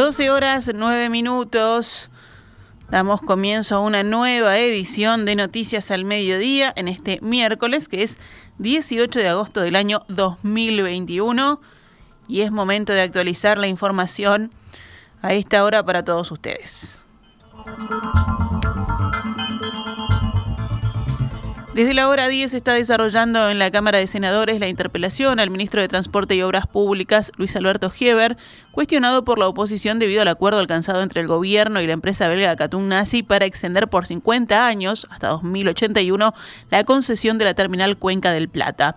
12 horas 9 minutos. Damos comienzo a una nueva edición de Noticias al Mediodía en este miércoles, que es 18 de agosto del año 2021. Y es momento de actualizar la información a esta hora para todos ustedes. Desde la hora 10 se está desarrollando en la Cámara de Senadores la interpelación al ministro de Transporte y Obras Públicas, Luis Alberto Gieber, cuestionado por la oposición debido al acuerdo alcanzado entre el gobierno y la empresa belga Catún Nazi para extender por 50 años, hasta 2081, la concesión de la terminal Cuenca del Plata.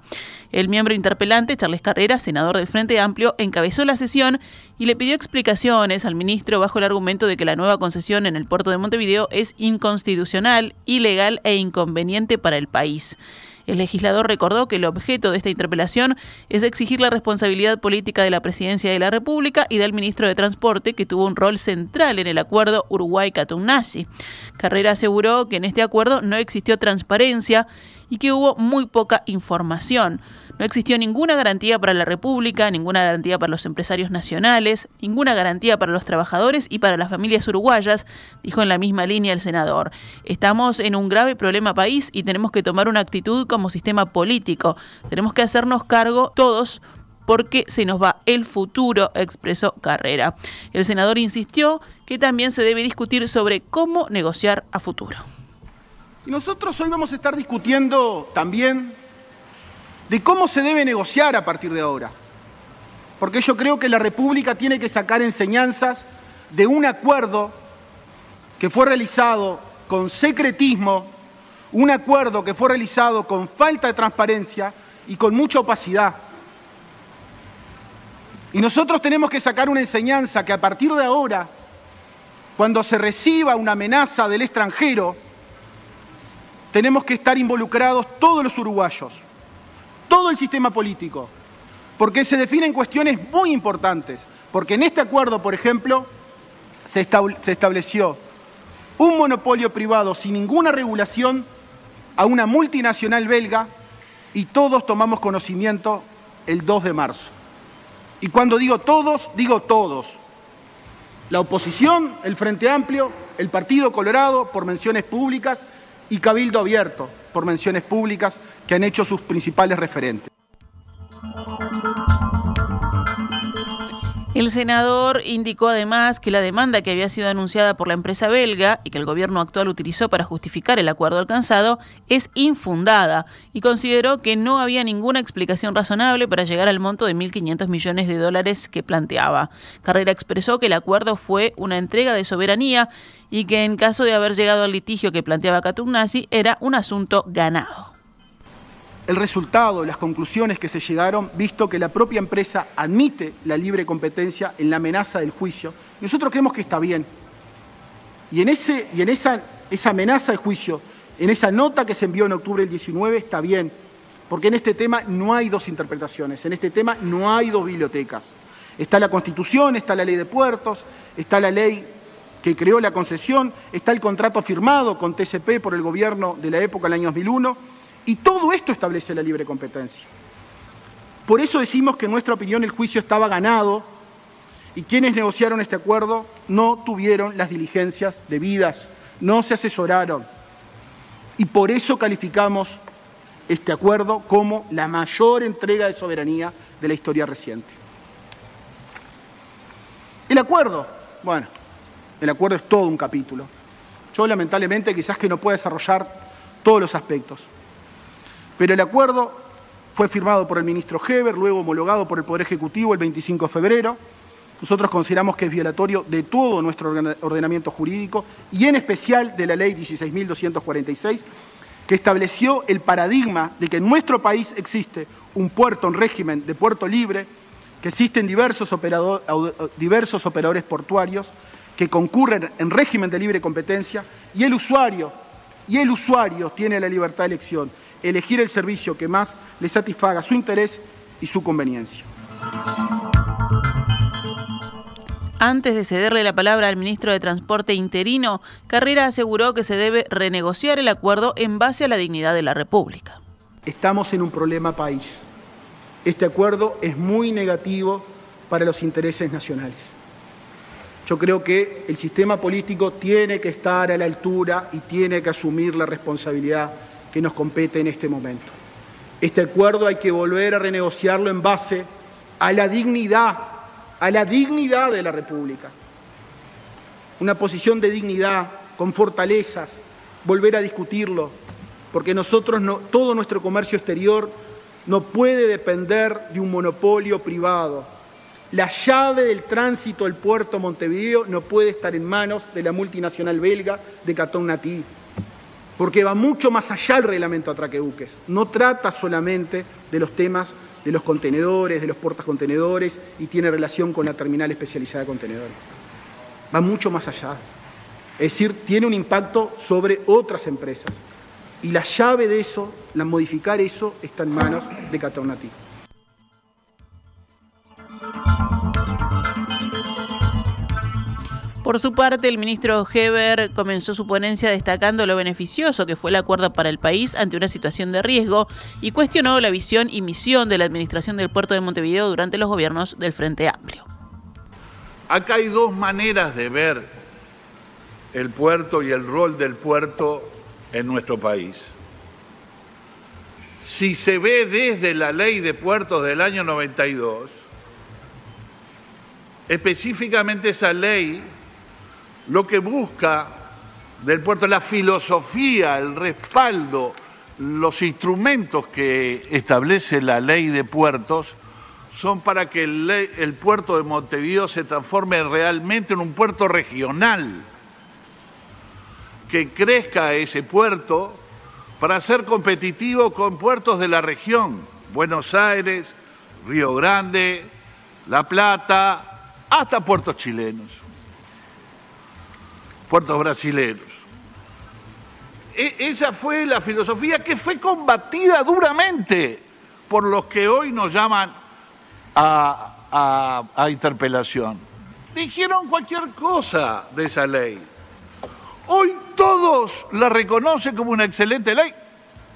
El miembro interpelante, Charles Carrera, senador del Frente Amplio, encabezó la sesión y le pidió explicaciones al ministro bajo el argumento de que la nueva concesión en el puerto de Montevideo es inconstitucional, ilegal e inconveniente para el país. El legislador recordó que el objeto de esta interpelación es exigir la responsabilidad política de la Presidencia de la República y del ministro de Transporte, que tuvo un rol central en el acuerdo Uruguay-Catunasi. Carrera aseguró que en este acuerdo no existió transparencia y que hubo muy poca información. No existió ninguna garantía para la República, ninguna garantía para los empresarios nacionales, ninguna garantía para los trabajadores y para las familias uruguayas, dijo en la misma línea el senador. Estamos en un grave problema país y tenemos que tomar una actitud como sistema político. Tenemos que hacernos cargo todos porque se nos va el futuro, expresó Carrera. El senador insistió que también se debe discutir sobre cómo negociar a futuro. Y nosotros hoy vamos a estar discutiendo también de cómo se debe negociar a partir de ahora. Porque yo creo que la República tiene que sacar enseñanzas de un acuerdo que fue realizado con secretismo, un acuerdo que fue realizado con falta de transparencia y con mucha opacidad. Y nosotros tenemos que sacar una enseñanza que a partir de ahora, cuando se reciba una amenaza del extranjero, tenemos que estar involucrados todos los uruguayos todo el sistema político, porque se definen cuestiones muy importantes, porque en este acuerdo, por ejemplo, se, estableció un monopolio privado sin ninguna regulación a una multinacional belga y todos tomamos conocimiento el 2 de marzo. Y cuando digo todos, digo todos. La oposición, el Frente Amplio, el Partido Colorado, por menciones públicas, y Cabildo Abierto, por menciones públicas, que han hecho sus principales referentes. El senador indicó además que la demanda que había sido anunciada por la empresa belga y que el gobierno actual utilizó para justificar el acuerdo alcanzado es infundada y consideró que no había ninguna explicación razonable para llegar al monto de 1.500 millones de dólares que planteaba. Carrera expresó que el acuerdo fue una entrega de soberanía y que en caso de haber llegado al litigio que planteaba Nazi era un asunto ganado el resultado, las conclusiones que se llegaron, visto que la propia empresa admite la libre competencia en la amenaza del juicio. Nosotros creemos que está bien. Y en, ese, y en esa, esa amenaza de juicio, en esa nota que se envió en octubre del 19, está bien. Porque en este tema no hay dos interpretaciones, en este tema no hay dos bibliotecas. Está la Constitución, está la ley de puertos, está la ley que creó la concesión, está el contrato firmado con TCP por el gobierno de la época, el año 2001 y todo esto establece la libre competencia. Por eso decimos que en nuestra opinión el juicio estaba ganado y quienes negociaron este acuerdo no tuvieron las diligencias debidas, no se asesoraron. Y por eso calificamos este acuerdo como la mayor entrega de soberanía de la historia reciente. El acuerdo, bueno, el acuerdo es todo un capítulo. Yo lamentablemente quizás que no pueda desarrollar todos los aspectos. Pero el acuerdo fue firmado por el ministro Heber, luego homologado por el Poder Ejecutivo el 25 de febrero. Nosotros consideramos que es violatorio de todo nuestro ordenamiento jurídico y en especial de la ley 16.246, que estableció el paradigma de que en nuestro país existe un puerto en régimen de puerto libre que existen diversos, diversos operadores portuarios que concurren en régimen de libre competencia y el usuario, y el usuario tiene la libertad de elección, elegir el servicio que más le satisfaga su interés y su conveniencia. Antes de cederle la palabra al ministro de Transporte interino, Carrera aseguró que se debe renegociar el acuerdo en base a la dignidad de la República. Estamos en un problema país. Este acuerdo es muy negativo para los intereses nacionales. Yo creo que el sistema político tiene que estar a la altura y tiene que asumir la responsabilidad que nos compete en este momento. Este acuerdo hay que volver a renegociarlo en base a la dignidad, a la dignidad de la República. Una posición de dignidad, con fortalezas, volver a discutirlo, porque nosotros no, todo nuestro comercio exterior no puede depender de un monopolio privado. La llave del tránsito del puerto Montevideo no puede estar en manos de la multinacional belga de Catón porque va mucho más allá el reglamento atraquebuques. No trata solamente de los temas de los contenedores, de los portas contenedores y tiene relación con la terminal especializada de contenedores. Va mucho más allá. Es decir, tiene un impacto sobre otras empresas. Y la llave de eso, la modificar eso, está en manos de Catón Por su parte, el ministro Heber comenzó su ponencia destacando lo beneficioso que fue el acuerdo para el país ante una situación de riesgo y cuestionó la visión y misión de la administración del puerto de Montevideo durante los gobiernos del Frente Amplio. Acá hay dos maneras de ver el puerto y el rol del puerto en nuestro país. Si se ve desde la ley de puertos del año 92, específicamente esa ley lo que busca del puerto, la filosofía, el respaldo, los instrumentos que establece la ley de puertos son para que el, puerto de Montevideo se transforme realmente en un puerto regional, que crezca ese puerto para ser competitivo con puertos de la región, Buenos Aires, Río Grande, La Plata, hasta puertos chilenos puertos brasileños. E, esa fue la filosofía que fue combatida duramente por los que hoy nos llaman a, a interpelación. Dijeron cualquier cosa de esa ley. Hoy todos la reconocen como una excelente ley.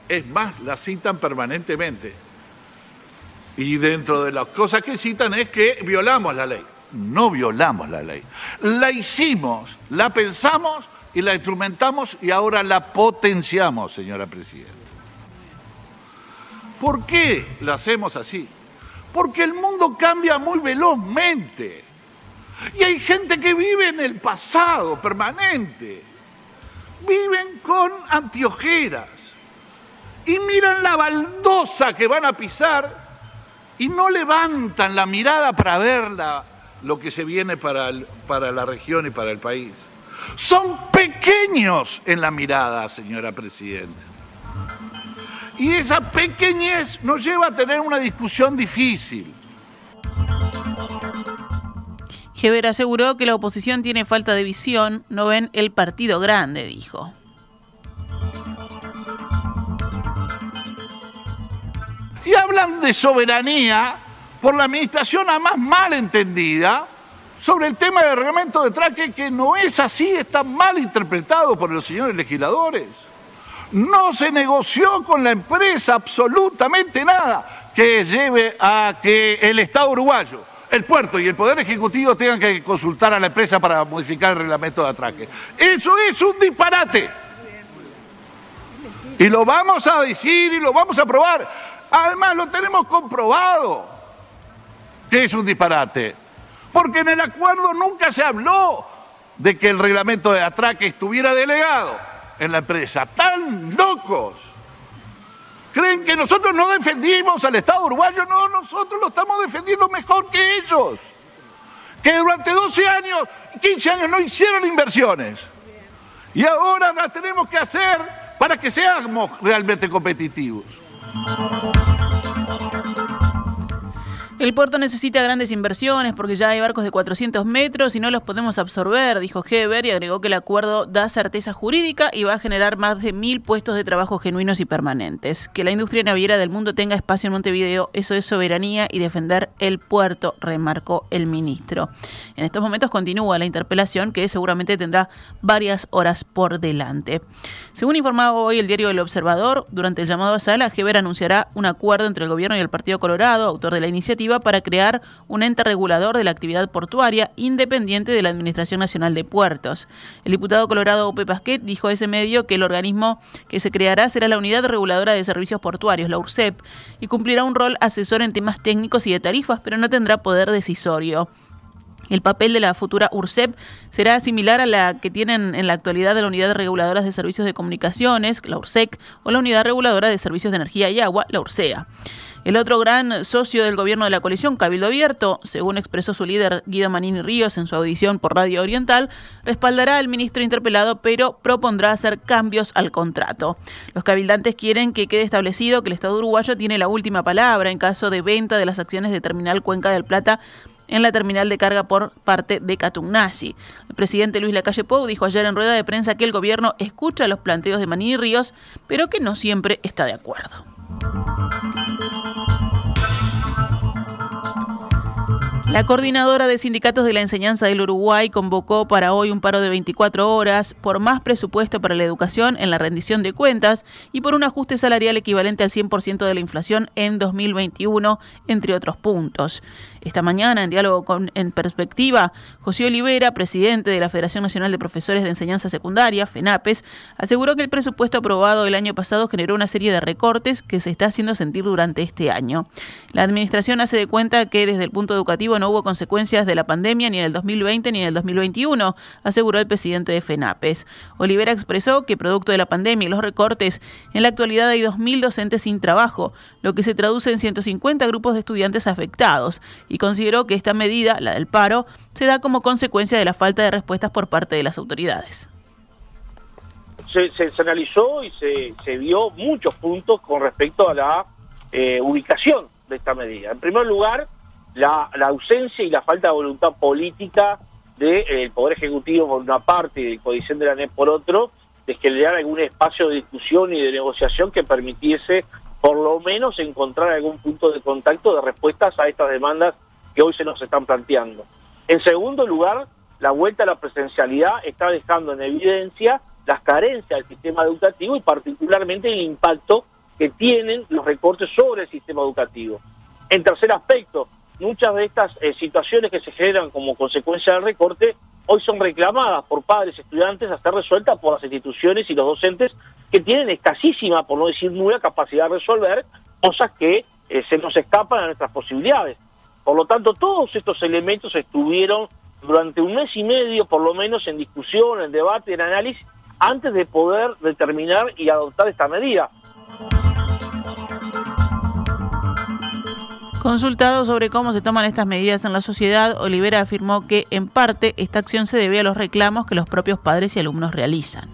Es más, la citan permanentemente. Y dentro de las cosas que citan es que violamos la ley no violamos la ley. La hicimos, la pensamos y la instrumentamos y ahora la potenciamos, señora Presidenta. ¿Por qué la hacemos así? Porque el mundo cambia muy velozmente. Y hay gente que vive en el pasado permanente. Viven con antiojeras. Y miran la baldosa que van a pisar y no levantan la mirada para verla lo que se viene para, para la región y para el país. Son pequeños en la mirada, señora Presidenta. Y esa pequeñez nos lleva a tener una discusión difícil. Heber aseguró que la oposición tiene falta de visión, no ven el partido grande, dijo. Y hablan de soberanía por la administración a más mal entendida sobre el tema del reglamento de traque que no es así, está mal interpretado por los señores legisladores. No se negoció con la empresa absolutamente nada que lleve a que el Estado uruguayo, el puerto y el Poder Ejecutivo tengan que consultar a la empresa para modificar el reglamento de atraque. Eso es un disparate. Y lo vamos a decir y lo vamos a probar. Además lo tenemos comprobado que es un disparate. Porque en el acuerdo nunca se habló de que el reglamento de atraque estuviera delegado en la empresa. ¡Tan locos! ¿Creen que nosotros no defendimos al Estado uruguayo? No, nosotros lo estamos defendiendo mejor que ellos. Que durante 12 años, 15 años no hicieron inversiones. Y ahora las tenemos que hacer para que seamos realmente competitivos. El puerto necesita grandes inversiones porque ya hay barcos de 400 metros y no los podemos absorber, dijo Heber y agregó que el acuerdo da certeza jurídica y va a generar más de mil puestos de trabajo genuinos y permanentes. Que la industria naviera del mundo tenga espacio en Montevideo, eso es soberanía y defender el puerto, remarcó el ministro. En estos momentos continúa la interpelación que seguramente tendrá varias horas por delante. Según informaba hoy el diario El Observador, durante el llamado a sala, Heber anunciará un acuerdo entre el gobierno y el Partido Colorado, autor de la iniciativa para crear un ente regulador de la actividad portuaria independiente de la Administración Nacional de Puertos. El diputado colorado Ope Pasquet dijo a ese medio que el organismo que se creará será la Unidad Reguladora de Servicios Portuarios, la URSEP, y cumplirá un rol asesor en temas técnicos y de tarifas, pero no tendrá poder decisorio. El papel de la futura URSEP será similar a la que tienen en la actualidad de la Unidad Reguladora de Servicios de Comunicaciones, la URSEC, o la Unidad Reguladora de Servicios de Energía y Agua, la URSEA. El otro gran socio del gobierno de la coalición, Cabildo Abierto, según expresó su líder Guido Manini Ríos en su audición por Radio Oriental, respaldará al ministro interpelado, pero propondrá hacer cambios al contrato. Los cabildantes quieren que quede establecido que el Estado uruguayo tiene la última palabra en caso de venta de las acciones de Terminal Cuenca del Plata en la terminal de carga por parte de Catugnasi. El presidente Luis Lacalle Pou dijo ayer en rueda de prensa que el gobierno escucha los planteos de Manini Ríos, pero que no siempre está de acuerdo. La coordinadora de sindicatos de la enseñanza del Uruguay convocó para hoy un paro de 24 horas por más presupuesto para la educación en la rendición de cuentas y por un ajuste salarial equivalente al 100% de la inflación en 2021, entre otros puntos. Esta mañana, en diálogo con En Perspectiva, José Olivera, presidente de la Federación Nacional de Profesores de Enseñanza Secundaria, FENAPES, aseguró que el presupuesto aprobado el año pasado generó una serie de recortes que se está haciendo sentir durante este año. La Administración hace de cuenta que desde el punto educativo no hubo consecuencias de la pandemia ni en el 2020 ni en el 2021, aseguró el presidente de FENAPES. Olivera expresó que producto de la pandemia y los recortes, en la actualidad hay 2.000 docentes sin trabajo, lo que se traduce en 150 grupos de estudiantes afectados y consideró que esta medida, la del paro, se da como consecuencia de la falta de respuestas por parte de las autoridades. Se, se, analizó y se, se, vio muchos puntos con respecto a la eh, ubicación de esta medida. En primer lugar, la, ausencia y la falta de voluntad política del eh, Poder Ejecutivo por una parte y de Codicen de la NEP por otro, de generar algún espacio de discusión y de negociación que permitiese por lo menos encontrar algún punto de contacto de respuestas a estas demandas que hoy se nos están planteando. En segundo lugar, la vuelta a la presencialidad está dejando en evidencia las carencias del sistema educativo y particularmente el impacto que tienen los recortes sobre el sistema educativo. En tercer aspecto, muchas de estas eh, situaciones que se generan como consecuencia del recorte hoy son reclamadas por padres estudiantes a ser resueltas por las instituciones y los docentes que tienen escasísima, por no decir nula, capacidad de resolver cosas que eh, se nos escapan a nuestras posibilidades. Por lo tanto, todos estos elementos estuvieron durante un mes y medio, por lo menos, en discusión, en debate, en análisis, antes de poder determinar y adoptar esta medida. Consultado sobre cómo se toman estas medidas en la sociedad, Olivera afirmó que, en parte, esta acción se debe a los reclamos que los propios padres y alumnos realizan.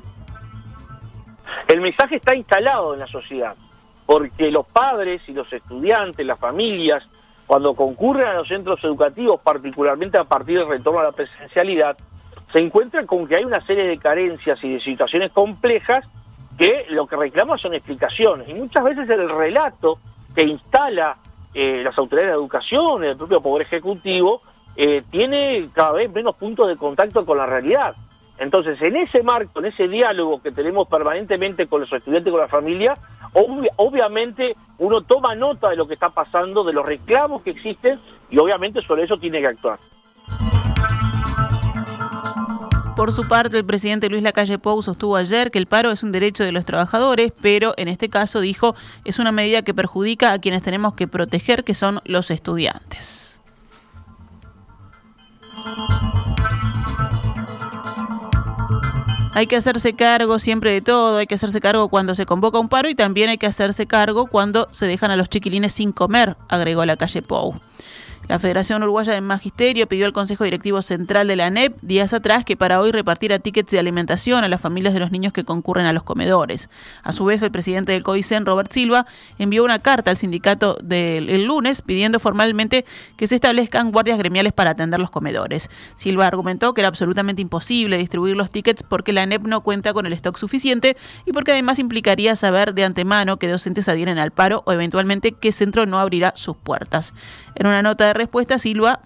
El mensaje está instalado en la sociedad, porque los padres y los estudiantes, las familias, cuando concurren a los centros educativos, particularmente a partir del retorno a la presencialidad, se encuentran con que hay una serie de carencias y de situaciones complejas que lo que reclaman son explicaciones. Y muchas veces el relato que instala eh, las autoridades de educación, el propio Poder Ejecutivo, eh, tiene cada vez menos puntos de contacto con la realidad. Entonces, en ese marco, en ese diálogo que tenemos permanentemente con los estudiantes y con la familia, obviamente uno toma nota de lo que está pasando, de los reclamos que existen y obviamente sobre eso tiene que actuar. Por su parte, el presidente Luis Lacalle Pou sostuvo ayer que el paro es un derecho de los trabajadores, pero en este caso dijo es una medida que perjudica a quienes tenemos que proteger, que son los estudiantes. Hay que hacerse cargo siempre de todo, hay que hacerse cargo cuando se convoca un paro y también hay que hacerse cargo cuando se dejan a los chiquilines sin comer, agregó la calle Pou. La Federación Uruguaya de Magisterio pidió al Consejo Directivo Central de la ANEP días atrás que para hoy repartiera tickets de alimentación a las familias de los niños que concurren a los comedores. A su vez, el presidente del CODICEN, Robert Silva, envió una carta al sindicato del lunes pidiendo formalmente que se establezcan guardias gremiales para atender los comedores. Silva argumentó que era absolutamente imposible distribuir los tickets porque la ANEP no cuenta con el stock suficiente y porque además implicaría saber de antemano que docentes adhieren al paro o eventualmente qué centro no abrirá sus puertas. En una nota de respuesta, Silva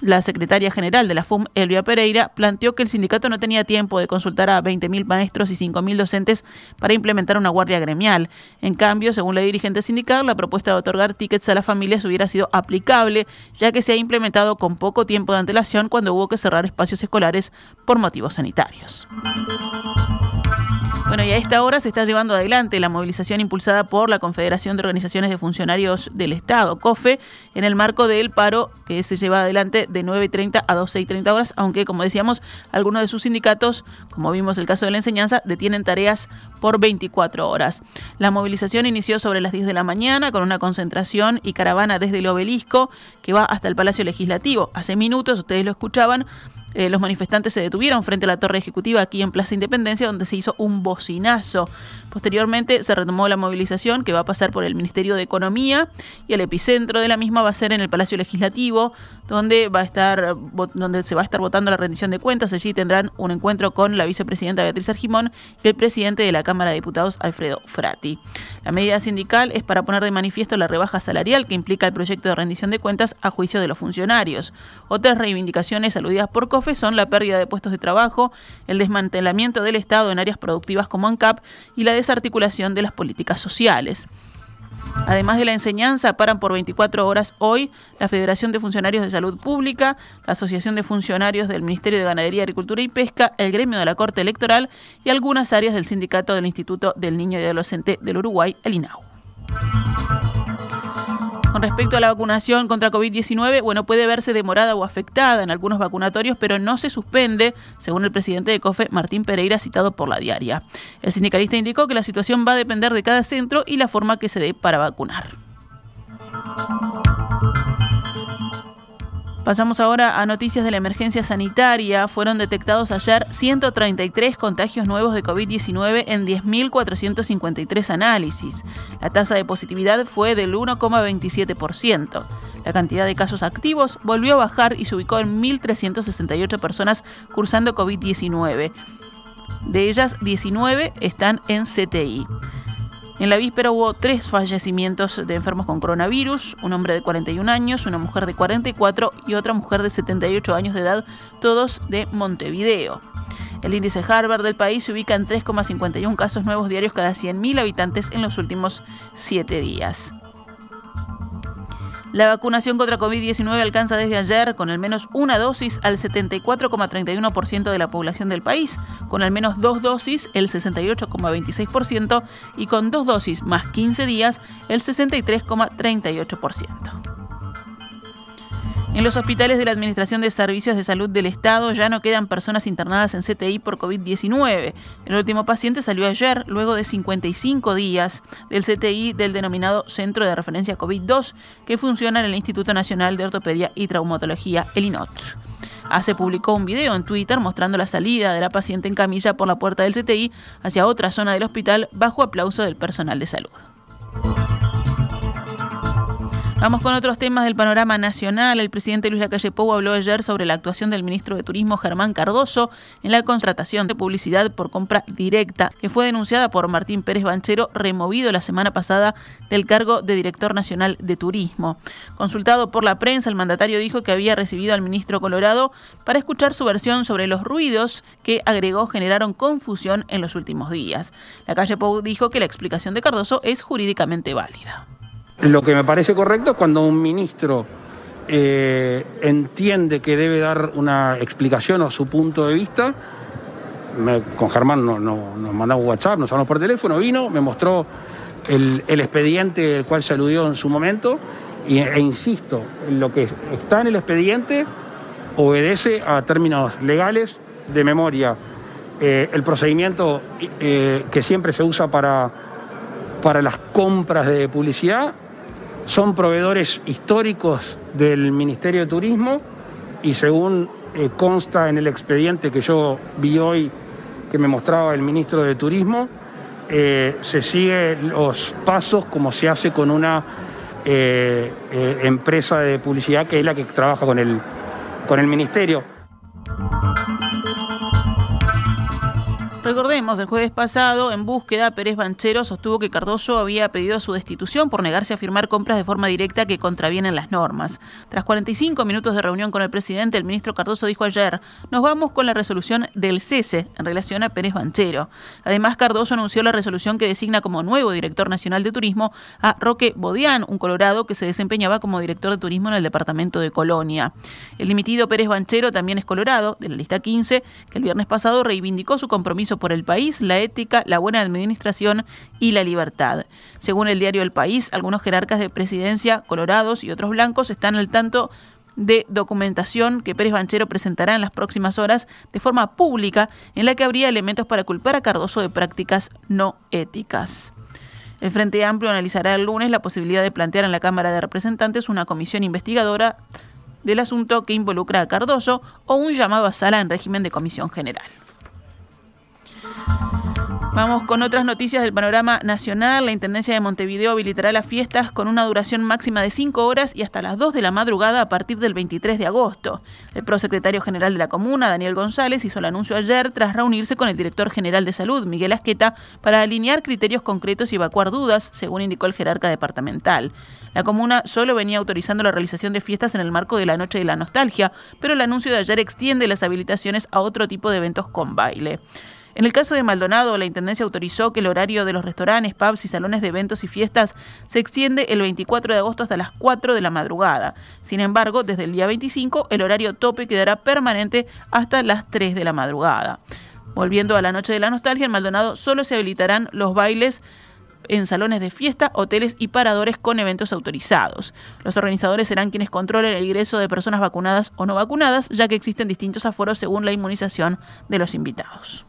la secretaria general de la FUM, Elvia Pereira, planteó que el sindicato no tenía tiempo de consultar a 20.000 maestros y 5.000 docentes para implementar una guardia gremial. En cambio, según la dirigente sindical, la propuesta de otorgar tickets a las familias hubiera sido aplicable, ya que se ha implementado con poco tiempo de antelación cuando hubo que cerrar espacios escolares por motivos sanitarios. Bueno, y a esta hora se está llevando adelante la movilización impulsada por la Confederación de Organizaciones de Funcionarios del Estado, COFE, en el marco del paro que se lleva adelante de 9.30 a 12.30 horas, aunque, como decíamos, algunos de sus sindicatos, como vimos el caso de la enseñanza, detienen tareas por 24 horas. La movilización inició sobre las 10 de la mañana con una concentración y caravana desde el obelisco que va hasta el Palacio Legislativo. Hace minutos, ustedes lo escuchaban, eh, los manifestantes se detuvieron frente a la torre ejecutiva aquí en Plaza Independencia, donde se hizo un bocinazo. Posteriormente se retomó la movilización que va a pasar por el Ministerio de Economía y el epicentro de la misma va a ser en el Palacio Legislativo, donde va a estar donde se va a estar votando la rendición de cuentas. Allí tendrán un encuentro con la vicepresidenta Beatriz Argimón y el presidente de la Cámara de Diputados Alfredo Frati. La medida sindical es para poner de manifiesto la rebaja salarial que implica el proyecto de rendición de cuentas a juicio de los funcionarios. Otras reivindicaciones aludidas por Son la pérdida de puestos de trabajo, el desmantelamiento del Estado en áreas productivas como ANCAP y la desarticulación de las políticas sociales. Además de la enseñanza, paran por 24 horas hoy la Federación de Funcionarios de Salud Pública, la Asociación de Funcionarios del Ministerio de Ganadería, Agricultura y Pesca, el Gremio de la Corte Electoral y algunas áreas del Sindicato del Instituto del Niño y Adolescente del Uruguay, el INAU. Con respecto a la vacunación contra COVID-19, bueno, puede verse demorada o afectada en algunos vacunatorios, pero no se suspende, según el presidente de COFE, Martín Pereira, citado por la diaria. El sindicalista indicó que la situación va a depender de cada centro y la forma que se dé para vacunar. Pasamos ahora a noticias de la emergencia sanitaria. Fueron detectados ayer 133 contagios nuevos de COVID-19 en 10.453 análisis. La tasa de positividad fue del 1,27%. La cantidad de casos activos volvió a bajar y se ubicó en 1.368 personas cursando COVID-19. De ellas, 19 están en CTI. En la víspera hubo tres fallecimientos de enfermos con coronavirus, un hombre de 41 años, una mujer de 44 y otra mujer de 78 años de edad, todos de Montevideo. El índice Harvard del país se ubica en 3,51 casos nuevos diarios cada 100.000 habitantes en los últimos siete días. La vacunación contra COVID-19 alcanza desde ayer con al menos una dosis al 74,31% de la población del país, con al menos dos dosis el 68,26% y con dos dosis más 15 días el 63,38%. En los hospitales de la Administración de Servicios de Salud del Estado ya no quedan personas internadas en CTI por COVID-19. El último paciente salió ayer, luego de 55 días, del CTI del denominado Centro de Referencia COVID-2, que funciona en el Instituto Nacional de Ortopedia y Traumatología, el INOT. Hace publicó un video en Twitter mostrando la salida de la paciente en camilla por la puerta del CTI hacia otra zona del hospital bajo aplauso del personal de salud. Vamos con otros temas del panorama nacional. El presidente Luis Lacalle Pou habló ayer sobre la actuación del ministro de Turismo Germán Cardoso en la contratación de publicidad por compra directa, que fue denunciada por Martín Pérez Banchero, removido la semana pasada del cargo de director nacional de Turismo. Consultado por la prensa, el mandatario dijo que había recibido al ministro Colorado para escuchar su versión sobre los ruidos que agregó generaron confusión en los últimos días. La calle Pou dijo que la explicación de Cardoso es jurídicamente válida. Lo que me parece correcto es cuando un ministro eh, entiende que debe dar una explicación o su punto de vista. con Germán no, nos mandamos WhatsApp, nos hablamos por teléfono, vino, me mostró el, expediente el cual se aludió en su momento y, e insisto, lo que está en el expediente obedece a términos legales de memoria. Eh, el procedimiento eh, que siempre se usa para, para las compras de publicidad son proveedores históricos del Ministerio de Turismo y según eh, consta en el expediente que yo vi hoy que me mostraba el ministro de Turismo, eh, se sigue los pasos como se hace con una eh, empresa de publicidad que es la que trabaja con el, con el ministerio. Recordemos, el jueves pasado, en búsqueda, Pérez Banchero sostuvo que Cardoso había pedido su destitución por negarse a firmar compras de forma directa que contravienen las normas. Tras 45 minutos de reunión con el presidente, el ministro Cardoso dijo ayer, nos vamos con la resolución del cese en relación a Pérez Banchero. Además, Cardoso anunció la resolución que designa como nuevo director nacional de turismo a Roque Bodián, un colorado que se desempeñaba como director de turismo en el departamento de Colonia. El dimitido Pérez Banchero también es colorado, de la lista 15, que el viernes pasado reivindicó su compromiso por el país, la ética, la buena administración y la libertad. Según el diario El País, algunos jerarcas de presidencia, colorados y otros blancos, están al tanto de documentación que Pérez Banchero presentará en las próximas horas de forma pública en la que habría elementos para culpar a Cardoso de prácticas no éticas. El Frente Amplio analizará el lunes la posibilidad de plantear en la Cámara de Representantes una comisión investigadora del asunto que involucra a Cardoso o un llamado a sala en régimen de comisión general. Vamos con otras noticias del panorama nacional. La Intendencia de Montevideo habilitará las fiestas con una duración máxima de 5 horas y hasta las 2 de la madrugada a partir del 23 de agosto. El prosecretario general de la comuna, Daniel González, hizo el anuncio ayer tras reunirse con el director general de salud, Miguel Asqueta, para alinear criterios concretos y evacuar dudas, según indicó el jerarca departamental. La comuna solo venía autorizando la realización de fiestas en el marco de la Noche de la Nostalgia, pero el anuncio de ayer extiende las habilitaciones a otro tipo de eventos con baile. En el caso de Maldonado, la Intendencia autorizó que el horario de los restaurantes, pubs y salones de eventos y fiestas se extiende el 24 de agosto hasta las 4 de la madrugada. Sin embargo, desde el día 25, el horario tope quedará permanente hasta las 3 de la madrugada. Volviendo a la noche de la nostalgia, en Maldonado solo se habilitarán los bailes en salones de fiesta, hoteles y paradores con eventos autorizados. Los organizadores serán quienes controlen el ingreso de personas vacunadas o no vacunadas, ya que existen distintos aforos según la inmunización de los invitados.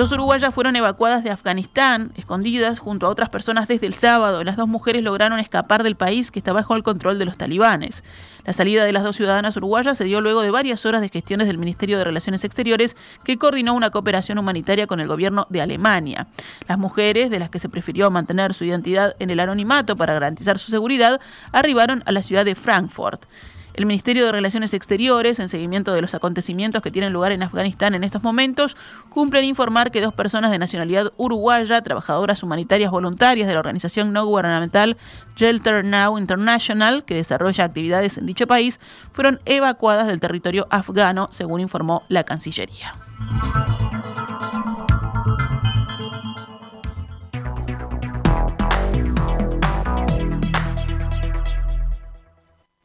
Dos uruguayas fueron evacuadas de Afganistán, escondidas junto a otras personas desde el sábado. Las dos mujeres lograron escapar del país que está bajo el control de los talibanes. La salida de las dos ciudadanas uruguayas se dio luego de varias horas de gestiones del Ministerio de Relaciones Exteriores que coordinó una cooperación humanitaria con el gobierno de Alemania. Las mujeres, de las que se prefirió mantener su identidad en el anonimato para garantizar su seguridad, arribaron a la ciudad de Frankfurt. El Ministerio de Relaciones Exteriores, en seguimiento de los acontecimientos que tienen lugar en Afganistán en estos momentos, cumple en informar que dos personas de nacionalidad uruguaya, trabajadoras humanitarias voluntarias de la organización no gubernamental Shelter Now International, que desarrolla actividades en dicho país, fueron evacuadas del territorio afgano, según informó la Cancillería.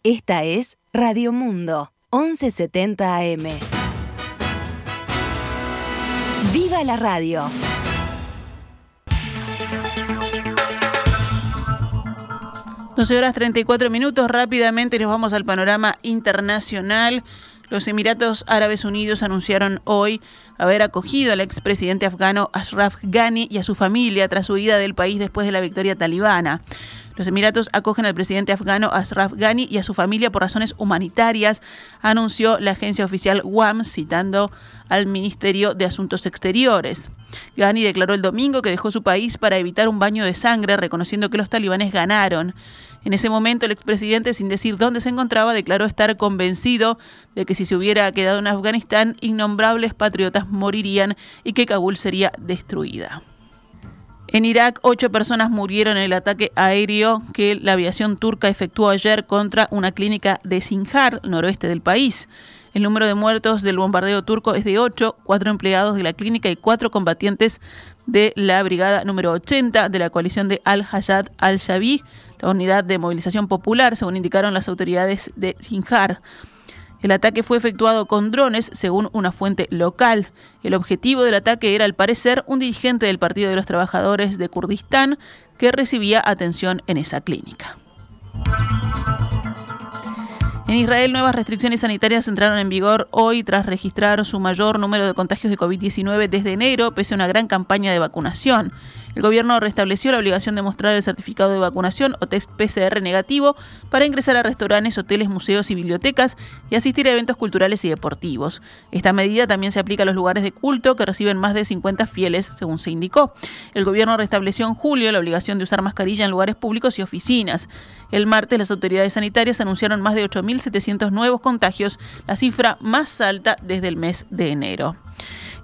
Esta es Radio Mundo, 1170 AM. ¡Viva la radio! Doce horas 34 minutos. Rápidamente nos vamos al panorama internacional. Los Emiratos Árabes Unidos anunciaron hoy haber acogido al expresidente afgano Ashraf Ghani y a su familia tras su huida del país después de la victoria talibana. Los Emiratos acogen al presidente afgano Ashraf Ghani y a su familia por razones humanitarias, anunció la agencia oficial WAM citando al Ministerio de Asuntos Exteriores. Ghani declaró el domingo que dejó su país para evitar un baño de sangre, reconociendo que los talibanes ganaron. En ese momento, el expresidente, sin decir dónde se encontraba, declaró estar convencido de que si se hubiera quedado en Afganistán, innombrables patriotas morirían y que Kabul sería destruida. En Irak, ocho personas murieron en el ataque aéreo que la aviación turca efectuó ayer contra una clínica de Sinjar, noroeste del país. El número de muertos del bombardeo turco es de ocho, cuatro empleados de la clínica y cuatro combatientes de la brigada número 80 de la coalición de Al-Hayat al-Shabi, la unidad de movilización popular, según indicaron las autoridades de Sinjar. El ataque fue efectuado con drones, según una fuente local. El objetivo del ataque era, al parecer, un dirigente del Partido de los Trabajadores de Kurdistán que recibía atención en esa clínica. En Israel, nuevas restricciones sanitarias entraron en vigor hoy tras registrar su mayor número de contagios de COVID-19 desde enero, pese a una gran campaña de vacunación. El gobierno restableció la obligación de mostrar el certificado de vacunación o test PCR negativo para ingresar a restaurantes, hoteles, museos y bibliotecas y asistir a eventos culturales y deportivos. Esta medida también se aplica a los lugares de culto que reciben más de 50 fieles, según se indicó. El gobierno restableció en julio la obligación de usar mascarilla en lugares públicos y oficinas. El martes las autoridades sanitarias anunciaron más de 8.700 nuevos contagios, la cifra más alta desde el mes de enero.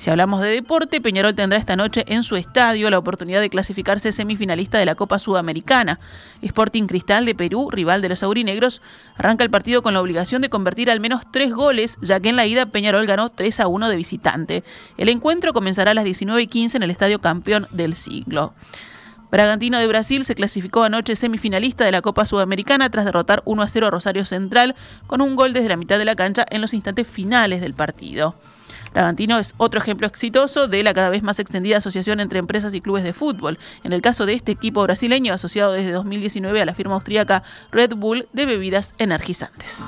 Si hablamos de deporte, Peñarol tendrá esta noche en su estadio la oportunidad de clasificarse semifinalista de la Copa Sudamericana. Sporting Cristal de Perú, rival de los aurinegros, arranca el partido con la obligación de convertir al menos tres goles, ya que en la ida Peñarol ganó 3 a 1 de visitante. El encuentro comenzará a las 19 y 15 en el estadio campeón del siglo. Bragantino de Brasil se clasificó anoche semifinalista de la Copa Sudamericana tras derrotar 1 a 0 a Rosario Central con un gol desde la mitad de la cancha en los instantes finales del partido. Bragantino es otro ejemplo exitoso de la cada vez más extendida asociación entre empresas y clubes de fútbol. En el caso de este equipo brasileño, asociado desde 2019 a la firma austríaca Red Bull de bebidas energizantes.